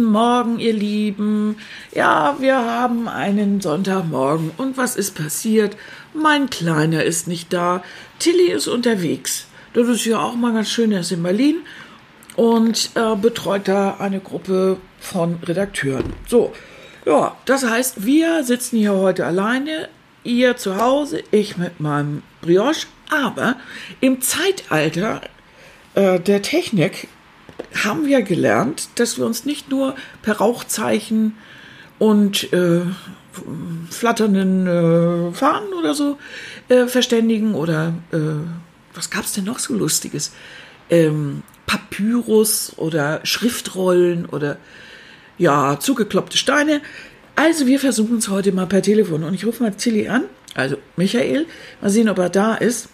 Guten Morgen, ihr Lieben. Ja, wir haben einen Sonntagmorgen. Und was ist passiert? Mein Kleiner ist nicht da. Tilly ist unterwegs. Das ist ja auch mal ganz schön. Er ist in Berlin und äh, betreut da eine Gruppe von Redakteuren. So, ja, das heißt, wir sitzen hier heute alleine. Ihr zu Hause, ich mit meinem Brioche. Aber im Zeitalter äh, der Technik haben wir gelernt, dass wir uns nicht nur per Rauchzeichen und äh, flatternden äh, Fahnen oder so äh, verständigen oder äh, was gab es denn noch so Lustiges? Ähm, Papyrus oder Schriftrollen oder ja, zugekloppte Steine. Also wir versuchen es heute mal per Telefon und ich rufe mal Tilly an, also Michael, mal sehen, ob er da ist.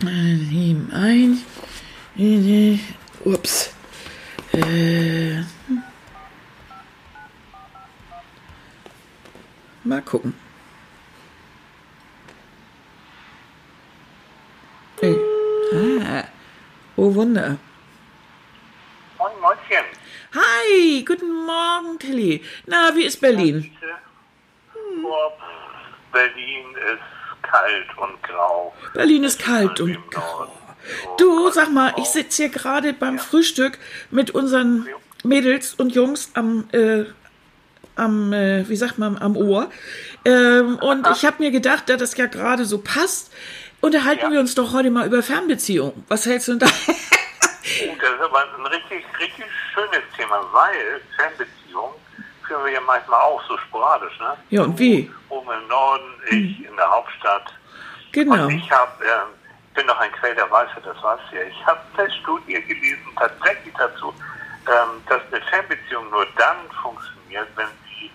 Nehmen ein. Ups. Äh. Mal gucken. Hey. Ah. Oh Wunder. Moin, Mäuschen. Hi, guten Morgen, Tilly. Na, wie ist Berlin? Pff, Berlin ist kalt und grau. Berlin ist kalt und grau. Du, sag mal, ich sitze hier gerade beim Frühstück mit unseren Mädels und Jungs am, äh, am äh, wie sagt man, am Ohr. Ähm, und ich habe mir gedacht, da das ja gerade so passt, unterhalten Ja. wir uns doch heute mal über Fernbeziehungen. Was hältst du denn da? Oh, das ist aber ein richtig, richtig schönes Thema, weil Fernbeziehungen führen wir ja manchmal auch so sporadisch, ne? Ja, und wie? Oben im Norden, ich in der Hauptstadt. genau. Und ich habe, ähm, bin noch ein Quell der Weisheit, das weißt du ja. Ich habe eine Studie gelesen, tatsächlich dazu, ähm, dass eine Fernbeziehung nur dann funktioniert, wenn sie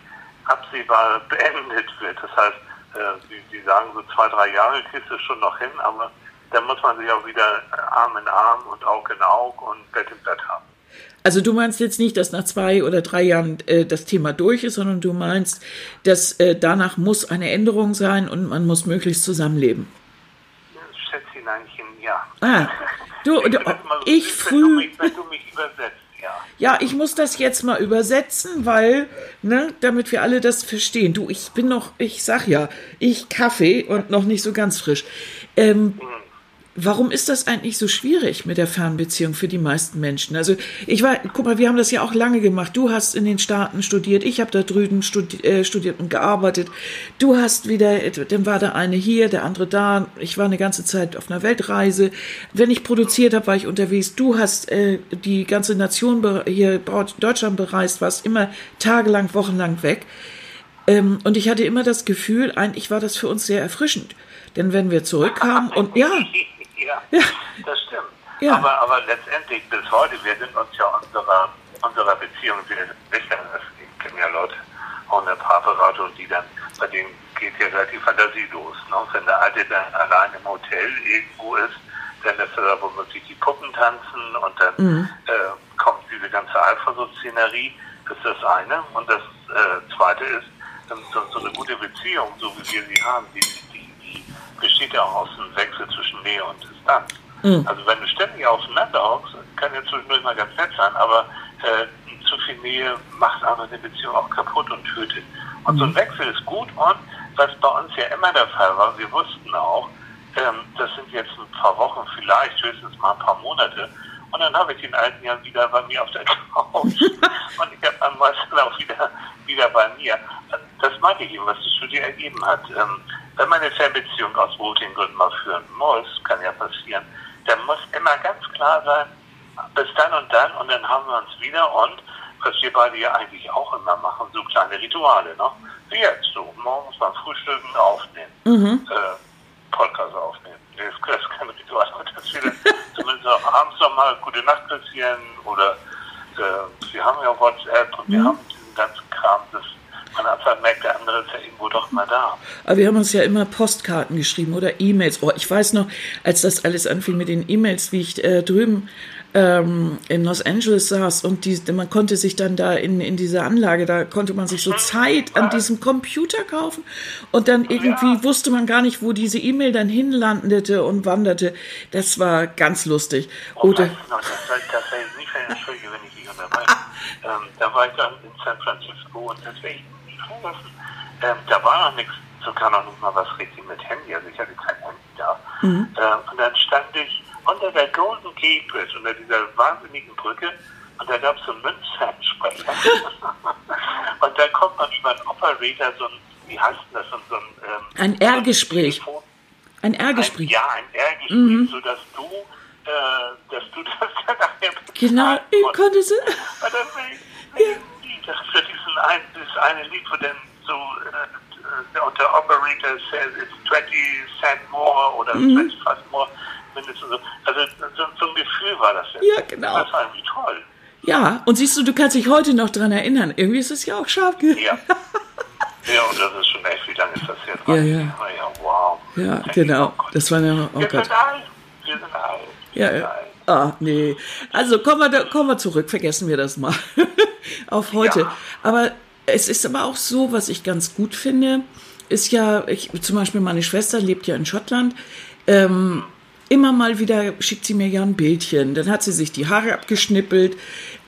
absehbar beendet wird. Das heißt, äh, sie, sie sagen so zwei, drei Jahre kriegst du schon noch hin, aber dann muss man sich auch wieder Arm in Arm und Auge in Auge und Bett in Bett haben. Also du meinst jetzt nicht, dass nach zwei oder drei Jahren äh, das Thema durch ist, sondern du meinst, dass äh, danach muss eine Änderung sein und man muss möglichst zusammenleben. Ja. Ah, du, Ich, du, ich früh. ja. Ich muss das jetzt mal übersetzen, weil, ne, damit wir alle das verstehen. Du, ich bin noch, ich sag ja, ich Kaffee und noch nicht so ganz frisch. Ähm, warum ist das eigentlich so schwierig mit der Fernbeziehung für die meisten Menschen? Also, ich war, guck mal, wir haben das ja auch lange gemacht. Du hast in den Staaten studiert, ich habe da drüben studi äh, studiert und gearbeitet. Du hast wieder, dann war der eine hier, der andere da. Ich war eine ganze Zeit auf einer Weltreise. Wenn ich produziert habe, war ich unterwegs. Du hast äh, die ganze Nation hier Deutschland bereist, warst immer tagelang, wochenlang weg. Ähm, und ich hatte immer das Gefühl, eigentlich war das für uns sehr erfrischend. Denn wenn wir zurückkamen und ja, ja, Ja. das stimmt. Ja. Aber, aber letztendlich bis heute, wir sind uns ja unserer, unserer Beziehung sehr sicher. Es gibt ja Leute, auch eine Paarberatung, die dann, bei denen geht ja relativ fantasielos. Ne? Wenn der Alte dann allein im Hotel irgendwo ist, dann lässt er da womöglich die Puppen tanzen und dann äh, kommt diese ganze Eifersuchtsszenerie. Das ist das eine. Und das äh, zweite ist, ähm, so, so eine gute Beziehung, so wie wir sie haben, die, die, die besteht ja auch aus einem Wechsel zwischen Nähe und Distanz. Also wenn du ständig aufeinander hockst, kann ja zwischendurch mal ganz nett sein, aber äh, zu viel Nähe macht aber eine Beziehung auch kaputt und tötet. Und so ein Wechsel ist gut und was bei uns ja immer der Fall war, wir wussten auch, ähm, das sind jetzt ein paar Wochen, vielleicht höchstens mal ein paar Monate. Und dann habe ich den alten ja wieder bei mir auf der Couch. und ich habe am meisten auch wieder, wieder bei mir. Das mag ich eben, was die Studie ergeben hat. Ähm, wenn man eine Fernbeziehung aus Routinggründen mal führen muss, kann ja passieren, dann muss immer ganz klar sein, bis dann und dann und dann haben wir uns wieder und was wir beide ja eigentlich auch immer machen, so kleine Rituale, ne? Wie jetzt so, morgens beim Frühstücken aufnehmen, äh, Podcast aufnehmen. Das ist kein Ritual, aber dass wir zumindest auch abends nochmal gute Nacht passieren oder äh, wir haben ja WhatsApp und wir haben diesen ganzen Kram, das man einfach merkt, der andere ist ja irgendwo doch mal da. Aber wir haben uns ja immer Postkarten geschrieben oder E-Mails. Oh, ich weiß noch, als das alles anfing mit den E-Mails, wie ich äh, drüben ähm, in Los Angeles saß und die, man konnte sich dann da in, in dieser Anlage, da konnte man sich so Zeit an diesem Computer kaufen und dann irgendwie wusste man gar nicht, wo diese E-Mail dann hinlandete und wanderte. Das war ganz lustig. Und Oder weißt du noch, das soll, das soll ich nicht entschuldigen, wenn ich dich unterbreche. ähm, da war ich dann in San Francisco und deswegen vergessen. Ähm, da war noch nichts, sogar noch nicht mal was richtig mit Handy, also ich hatte kein Handy da. Mhm. Ähm, und dann stand ich unter der Golden Gate Bridge, unter dieser wahnsinnigen Brücke, und da gab es so einen Münzfernsprecher. und da kommt manchmal ein Operator, so ein, wie heißt denn das, so ein... Ähm, ein R-Gespräch. Ein R-Gespräch. Ja, ein R-Gespräch, mhm. sodass du, äh, dass du das dann nachher Genau, ich konnte es. Aber das ja. das für diesen ein, dieses eine Lied, wo dann so und der Operator says it's 20 cent more oder mhm. 20 fast more mindestens so. Also so, so ein Gefühl war das ja. Ja, genau. Das war irgendwie toll. Ja, und siehst du, du kannst dich heute noch daran erinnern. Irgendwie ist es ja auch scharf. Ja. Ja, und das ist schon echt, wie lange ist das jetzt? Ja, ja. ja, wow. Ja, genau. Das war ja, oh Wir Gott. sind alt. Wir sind alt. Ja, ja. Ah, nee. Also kommen wir, kommen wir zurück, vergessen wir das mal. Auf heute. Ja. Aber es ist aber auch so, was ich ganz gut finde, ist ja, ich, zum Beispiel meine Schwester lebt ja in Schottland. Ähm, immer mal wieder schickt sie mir ja ein Bildchen. Dann hat sie sich die Haare abgeschnippelt,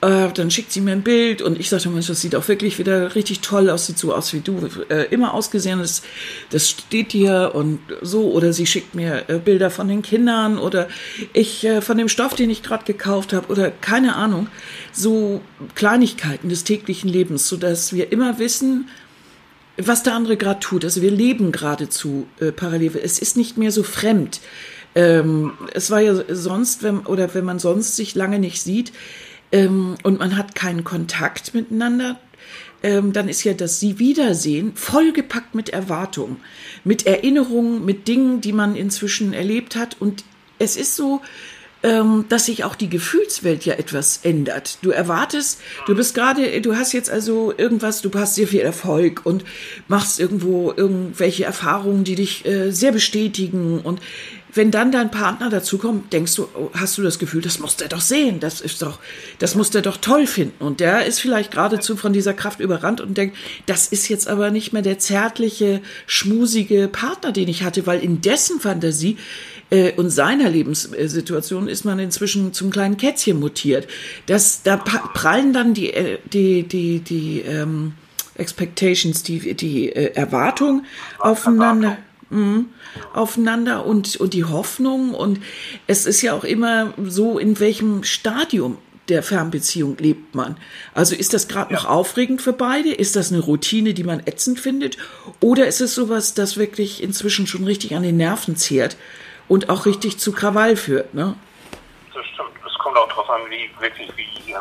äh, dann schickt sie mir ein Bild und ich sagte, Mensch, das sieht auch wirklich wieder richtig toll aus, sieht so aus wie du äh, immer ausgesehen hast. Das steht dir und so. Oder sie schickt mir äh, Bilder von den Kindern oder ich äh, von dem Stoff, den ich gerade gekauft habe oder keine Ahnung. So Kleinigkeiten des täglichen Lebens, sodass wir immer wissen, was der andere gerade tut. Also wir leben geradezu äh, parallel. Es ist nicht mehr so fremd. Ähm, es war ja sonst, wenn, oder wenn man sonst sich lange nicht sieht ähm, und man hat keinen Kontakt miteinander, ähm, dann ist ja das Sie Wiedersehen vollgepackt mit Erwartungen, mit Erinnerungen, mit Dingen, die man inzwischen erlebt hat. Und es ist so, ähm, dass sich auch die Gefühlswelt ja etwas ändert. Du erwartest, du bist gerade, du hast jetzt also irgendwas, du hast sehr viel Erfolg und machst irgendwo irgendwelche Erfahrungen, die dich äh, sehr bestätigen und wenn dann dein Partner dazukommt, denkst du, oh, hast du das Gefühl, das muss der doch sehen, das ist doch, das muss der doch toll finden. Und der ist vielleicht geradezu von dieser Kraft überrannt und denkt, das ist jetzt aber nicht mehr der zärtliche, schmusige Partner, den ich hatte, weil in dessen Fantasie äh, und seiner Lebenssituation ist man inzwischen zum kleinen Kätzchen mutiert. Das, da prallen dann die, äh, die, die, die ähm, Expectations, die, die äh, Erwartung aufeinander. Mhm aufeinander und, und die Hoffnung. Und es ist ja auch immer so, in welchem Stadium der Fernbeziehung lebt man. Also ist das gerade ja. noch aufregend für beide? Ist das eine Routine, die man ätzend findet? Oder ist es sowas, das wirklich inzwischen schon richtig an den Nerven zehrt und auch richtig zu Krawall führt? Ne? Das stimmt. Es kommt auch darauf an, wie wirklich, wie, ähm,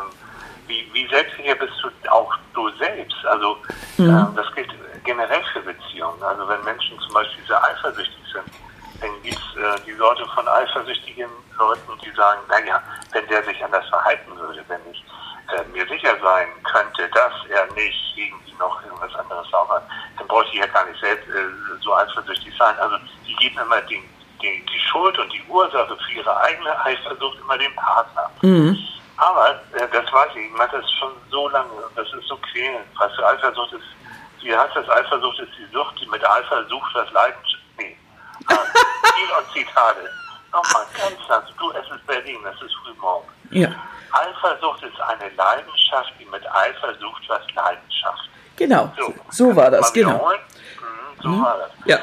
wie, wie selbstsicher bist du auch du selbst. Also mhm. äh, das gilt generell für Beziehungen. Also wenn Menschen zum Beispiel sehr eifersüchtig sind, dann gibt es äh, die Sorte von eifersüchtigen Leuten, die sagen, naja, wenn der sich anders verhalten würde, wenn ich äh, mir sicher sein könnte, dass er nicht irgendwie noch irgendwas anderes sauber dann bräuchte ich ja gar nicht selbst äh, so eifersüchtig sein. Also die geben immer den, den, die Schuld und die Ursache für ihre eigene Eifersucht immer dem Partner. Mhm. Aber äh, das weiß ich, ich mache das schon so lange und das ist so quälend. Weißt du, Eifersucht ist wie heißt das? Eifersucht ist die Sucht, die mit Eifer sucht das Leidenschaft. Nee. Ah, und Zitate. Nochmal ganz langsam. Du, es ist Berlin, es ist frühmorgen. Ja. Eifersucht ist eine Leidenschaft, die mit Eifer sucht was Leidenschaft. Genau, so, so war das, genau. Mhm, so mhm. war das. Ja.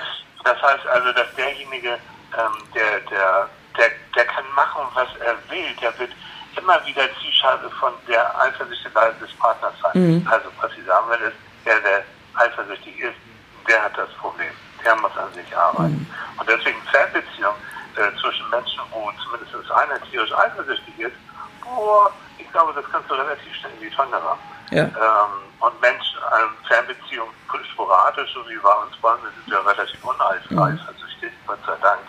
Das heißt also, dass derjenige, ähm, der, der, der, der kann machen, was er will, der wird immer wieder Zielscheibe von der Eifersucht des Partners sein. Mhm. Also, was ich sagen will, ist, der, der eifersüchtig ist, der hat das Problem. Der muss an sich arbeiten. Mhm. Und deswegen Fernbeziehung äh, zwischen Menschen, wo zumindest einer tierisch eifersüchtig ist, boah, ich glaube, das kannst du relativ schnell in die Tonne haben. Ja. Ähm, und Menschen, äh, Fernbeziehung sporadisch, so wie bei uns wir sind ja relativ uneifersüchtig, mhm. Gott sei Dank.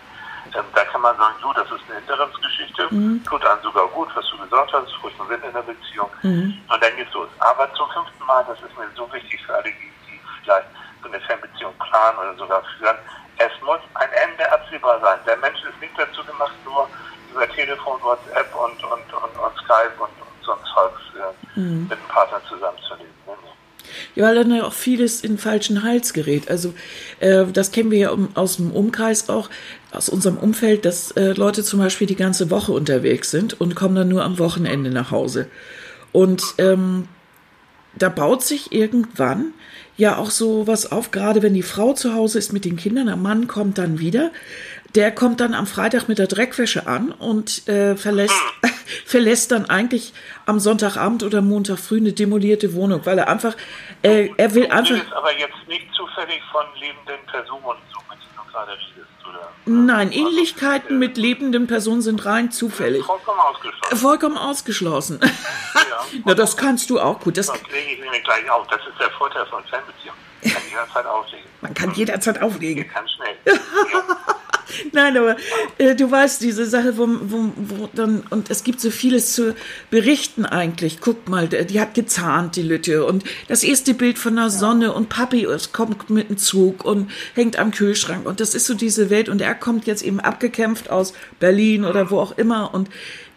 Ähm, da kann man sagen, du, das ist eine Interimsgeschichte, mhm. tut einem sogar gut, was du gesagt hast, frischen Wind in der Beziehung. Mhm. Und dann geht's los. Aber zum fünften Mal, das ist mir so wichtig für alle, die vielleicht so eine Fernbeziehung planen oder sogar führen. Es muss ein Ende absehbar sein. Der Mensch ist nicht dazu gemacht, nur über Telefon, WhatsApp und, und, und, und Skype und, und sonst Zeugs äh, mhm. mit einem Partner zusammenzuleben. Ne? Ja, weil dann ja auch vieles in falschen Hals gerät. Also äh, das kennen wir ja aus dem Umkreis auch, aus unserem Umfeld, dass äh, Leute zum Beispiel die ganze Woche unterwegs sind und kommen dann nur am Wochenende nach Hause. Und ähm, da baut sich irgendwann ja auch so was auf, gerade wenn die Frau zu Hause ist mit den Kindern, der Mann kommt dann wieder. Der kommt dann am Freitag mit der Dreckwäsche an und äh, verlässt, verlässt dann eigentlich am Sonntagabend oder Montag früh eine demolierte Wohnung, weil er einfach, äh, er will einfach. Du aber jetzt nicht zufällig von lebenden Personen, so mit denen du gerade redest? Nein, Ähnlichkeiten mit lebenden Personen sind rein zufällig. Vollkommen ausgeschlossen. Vollkommen ausgeschlossen. Ja. Na, das kannst du auch gut. Das, Das lege ich mir gleich auf. Das ist der Vorteil von Fernbeziehungen. Ich kann jederzeit auflegen. man kann jederzeit auflegen. Ganz schnell. Ja. Nein, aber äh, du weißt, diese Sache, wo, wo, wo dann, und es gibt so vieles zu berichten eigentlich. Guck mal, die hat gezahnt, die Lütte. Und das erste Bild von der Sonne und Papi es kommt mit dem Zug und hängt am Kühlschrank. Und das ist so diese Welt. Und er kommt jetzt eben abgekämpft aus Berlin oder wo auch immer und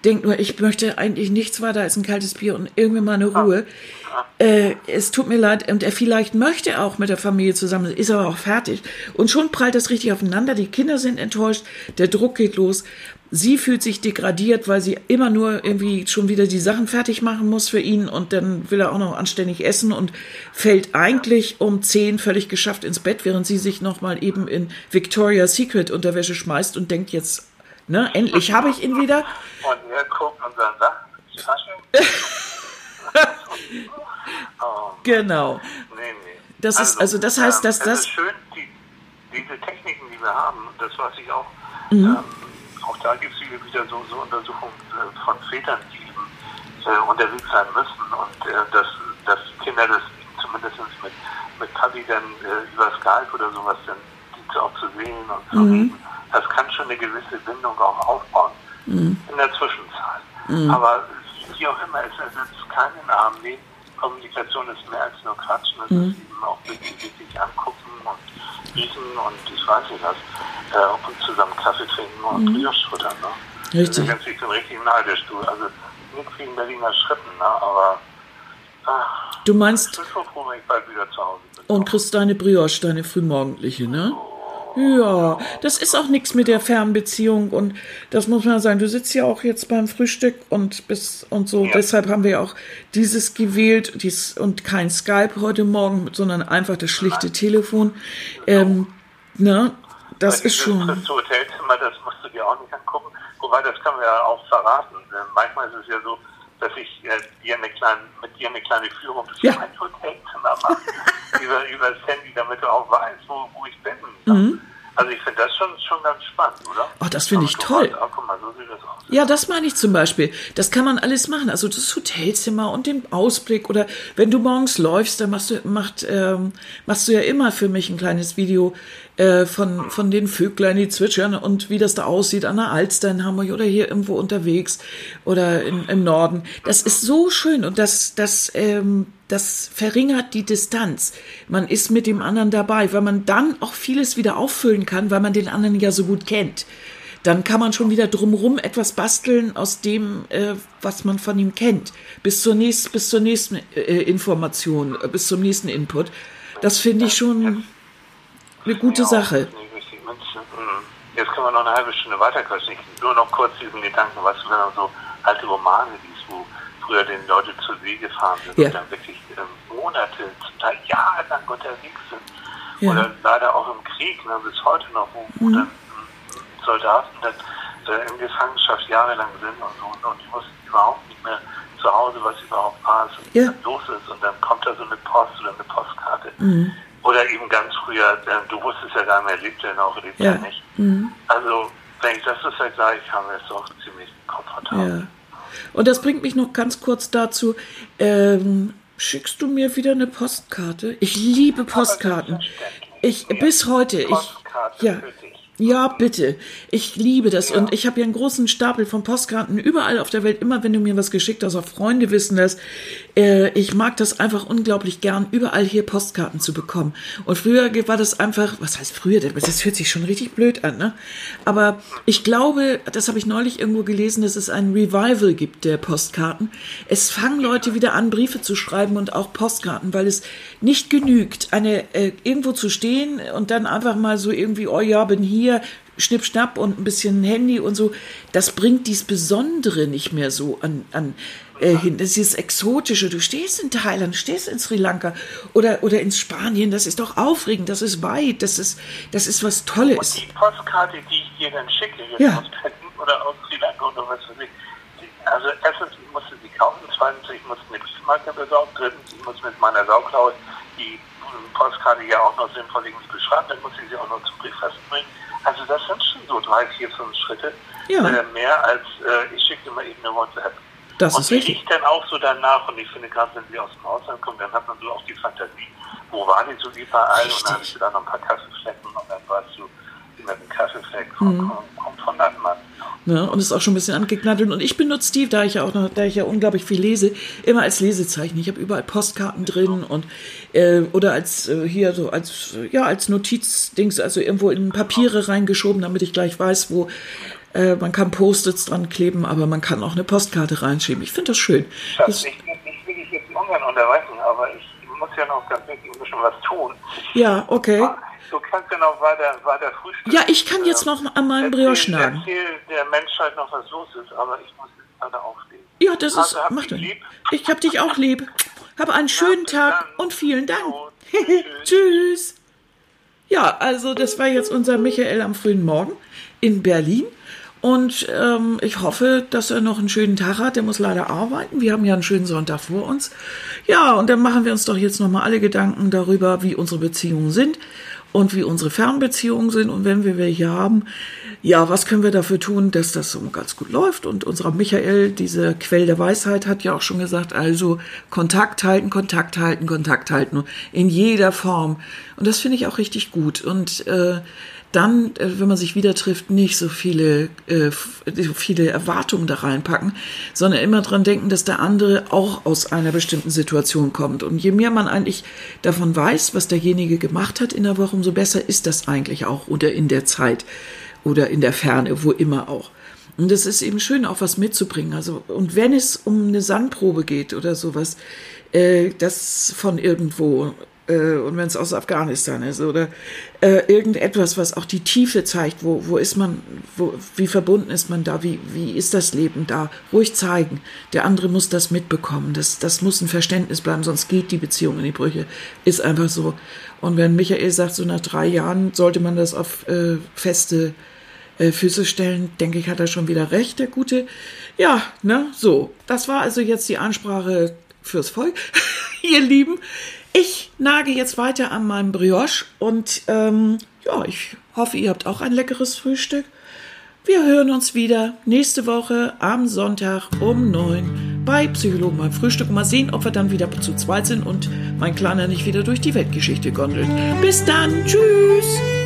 denkt nur, ich möchte eigentlich nichts weiter als ein kaltes Bier und irgendwie mal eine Ruhe. Äh, es tut mir leid, und er vielleicht möchte auch mit der Familie zusammen, ist aber auch fertig. Und schon prallt das richtig aufeinander. Die Kinder sind enttäuscht, der Druck geht los. Sie fühlt sich degradiert, weil sie immer nur irgendwie schon wieder die Sachen fertig machen muss für ihn und dann will er auch noch anständig essen und fällt eigentlich um zehn völlig geschafft ins Bett, während sie sich nochmal eben in Victoria's Secret Unterwäsche schmeißt und denkt jetzt, ne, endlich habe ich ihn wieder. Und er guckt und Tasche? oh, Genau. nee, nee. Das ist- also das heißt, dass es das- ist schön, die, diese Techniken, die wir haben, das weiß ich auch, Mhm. ähm, auch da gibt es wieder so, so Untersuchungen äh, von Vätern, die eben äh, unterwegs sein müssen und äh, dass, dass Kinder das zumindest mit, mit Papi dann äh, über Skype oder sowas dann auch zu sehen und zu Mhm. reden, das kann schon eine gewisse Bindung auch aufbauen Mhm. in der Zwischenzeit. Aber wie auch immer, es ersetzt keinen Arm. Kommunikation ist mehr als nur Quatschen. Es Mhm. ist eben auch wirklich, wirklich angucken und riechen und ich weiß nicht was. Äh, und zusammen Kaffee trinken und mhm. futtern. Ne? Richtig. Also, ich bin richtig neidisch, du. Also nichts wie in Berliner Schritten, ne? aber ach, Du ich meinst, bin schon froh, wenn ich bald wieder zu Hause bin. und kriegst deine Brioche, deine frühmorgendliche, ne? Ja, das ist auch nichts mit der Fernbeziehung und das muss man sagen. Du sitzt ja auch jetzt beim Frühstück und bist und so. Ja. Deshalb haben wir ja auch dieses gewählt dies, und kein Skype heute Morgen, sondern einfach das schlichte Telefon. Ähm, ne, das ist schon. Christo Hotelzimmer, das musst du dir auch nicht angucken. Wobei, das können wir ja auch verraten. Äh, Manchmal ist es ja so, dass ich äh, dir eine kleine, mit dir eine kleine Führung durch Ja. mein Hotelzimmer mache. über, über das Handy, damit du auch weißt, wo, wo ich bin. Also ich finde das schon, schon ganz spannend, oder? Mhm. Oh, das finde ich toll. weißt, Ah, guck mal, so sieht das aus. Ja, das meine ich zum Beispiel. Das kann man alles machen. Also das Hotelzimmer und den Ausblick oder wenn du morgens läufst, dann machst du, macht, ähm, machst du ja immer für mich ein kleines Video äh, von, von den Vöglein, die zwitschern und wie das da aussieht an der Alster in Hamburg oder hier irgendwo unterwegs oder in, im Norden. Das ist so schön und das, das, ähm, das verringert die Distanz. Man ist mit dem anderen dabei, weil man dann auch vieles wieder auffüllen kann, weil man den anderen ja so gut kennt dann kann man schon wieder drumrum etwas basteln aus dem, äh, was man von ihm kennt. Bis zur nächsten, bis zur nächsten äh, Information, äh, bis zum nächsten Input. Das finde ich schon eine gute Sache. das ist nicht richtig. Mensch, hm. Jetzt können wir noch eine halbe Stunde weiterquatschen. Ich Nur noch kurz diesen Gedanken, was wenn man so alte Romane liest, wo früher den Leute zur See gefahren sind Ja. und dann wirklich ähm, Monate, zum Teil jahrelang unterwegs sind. Ja. Mhm. Oder leider auch im Krieg, ne, bis heute noch, wo, wo dann ähm, Soldaten dann äh, in Gefangenschaft jahrelang sind und so und die wussten überhaupt nicht mehr zu Hause, was überhaupt war was Ja. los ist. Und dann kommt da so eine Post oder eine Postkarte. Mhm. Oder eben ganz früher, äh, du wusstest ja gar nicht mehr, lebt er noch, lebt Ja. er nicht. Mhm. Also, wenn ich das so vergleiche, haben wir es doch ziemlich komfortabel. Ja. Und das bringt mich noch ganz kurz dazu. Ähm, schickst du mir wieder eine Postkarte? Ich liebe Postkarten. Ich Ja. bis heute. Ich Postkarte ja. für dich. Ja, bitte. Ich liebe das. Ja. Und ich habe ja einen großen Stapel von Postkarten überall auf der Welt. Immer wenn du mir was geschickt hast, auch Freunde wissen das. Äh, ich mag das einfach unglaublich gern, überall hier Postkarten zu bekommen. Und früher war das einfach, was heißt früher? Das hört sich schon richtig blöd an, ne? Aber ich glaube, das habe ich neulich irgendwo gelesen, dass es ein Revival gibt der Postkarten. Es fangen Leute wieder an, Briefe zu schreiben und auch Postkarten, weil es nicht genügt, eine äh, irgendwo zu stehen und dann einfach mal so irgendwie, oh ja, bin hier, Schnipp-Schnapp und ein bisschen Handy und so, das bringt dies Besondere nicht mehr so an, an äh, hin. Das ist dieses Exotische. Du stehst in Thailand, stehst in Sri Lanka oder, oder in Spanien, das ist doch aufregend, das ist weit, das ist, das ist was Tolles. Und die Postkarte, die ich dir dann schicke, jetzt Ja. aus Berlin oder aus Sri Lanka oder was weiß ich, also erstens, ich musste sie kaufen, zweitens, ich musste eine Briefmarke besorgen, drittens, ich muss mit meiner Sauklaue die Postkarte ja auch noch sinnvoll irgendwie beschreiben, dann muss ich sie auch noch zum Briefkasten bringen. Also das sind schon so drei, vier, fünf Schritte. Ja. Äh, mehr als äh, ich schicke immer eben eine WhatsApp. Das und ist richtig. riecht dann auch so danach und ich finde gerade, wenn sie aus dem Ausland kommen, dann hat man so auch die Fantasie, wo war die so überall und dann hast du da noch ein paar Kaffeeflecken und dann weißt du, mit dem Kaffeefleck Mhm. kommt, kommt von Landmann. Ne? Und ist auch schon ein bisschen angeknattelt. Und ich benutze die, da ich ja auch noch, da ich ja unglaublich viel lese, immer als Lesezeichen. Ich habe überall Postkarten drin und äh, oder als äh, hier so als ja als Notizdings, also irgendwo in Papiere reingeschoben, damit ich gleich weiß, wo äh, man kann Post-its dran kleben, aber man kann auch eine Postkarte reinschieben. Ich finde das schön. Schatz, Das, ich, ich will dich jetzt ungern unterweisen, aber ich muss ja noch ganz wirklich ein bisschen was tun. ja, okay. Du kannst ja noch weiter, weiter frühstücken. Ja, ich kann jetzt noch an meinem Brioche nagen. Erzähl der Menschheit noch, was los ist, aber ich muss jetzt leider aufstehen. Ja, das ist, Also, hab mach dich du. lieb. Ich hab dich auch lieb. Hab einen schönen bis Tag dann. und vielen Dank. Jo, tschüss. Tschüss. Ja, also das war jetzt unser Michael am frühen Morgen in Berlin. Und ähm, ich hoffe, dass er noch einen schönen Tag hat. Der muss leider arbeiten. Wir haben ja einen schönen Sonntag vor uns. Ja, und dann machen wir uns doch jetzt nochmal alle Gedanken darüber, wie unsere Beziehungen sind und wie unsere Fernbeziehungen sind. Und wenn wir welche haben, ja, was können wir dafür tun, dass das so ganz gut läuft? Und unserer Michael, diese Quell der Weisheit, hat ja auch schon gesagt, also Kontakt halten, Kontakt halten, Kontakt halten in jeder Form. Und das finde ich auch richtig gut. Und äh, dann, äh, wenn man sich wieder trifft, nicht so viele, äh, so viele Erwartungen da reinpacken, sondern immer dran denken, dass der andere auch aus einer bestimmten Situation kommt. Und je mehr man eigentlich davon weiß, was derjenige gemacht hat in der Woche, umso besser ist das eigentlich auch oder in der Zeit oder in der Ferne, wo immer auch. Und es ist eben schön, auch was mitzubringen. Also, und wenn es um eine Sandprobe geht oder sowas, äh, das von irgendwo, äh, und wenn es aus Afghanistan ist oder äh, irgendetwas, was auch die Tiefe zeigt, wo, wo ist man, wo, wie verbunden ist man da, wie, wie ist das Leben da, ruhig zeigen. Der andere muss das mitbekommen. Das, das muss ein Verständnis bleiben, sonst geht die Beziehung in die Brüche. Ist einfach so. Und wenn Michael sagt, so nach drei Jahren sollte man das auf äh, feste äh, Füße stellen, denke ich, hat er schon wieder recht, der Gute. Ja, ne, so. Das war also jetzt die Ansprache fürs Volk, ihr Lieben. Ich nage jetzt weiter an meinem Brioche und ähm, ja, ich hoffe, ihr habt auch ein leckeres Frühstück. Wir hören uns wieder nächste Woche am Sonntag um neun bei Psychologen beim Frühstück. Mal sehen, ob wir dann wieder zu zweit sind und mein Kleiner nicht wieder durch die Weltgeschichte gondelt. Bis dann. Tschüss.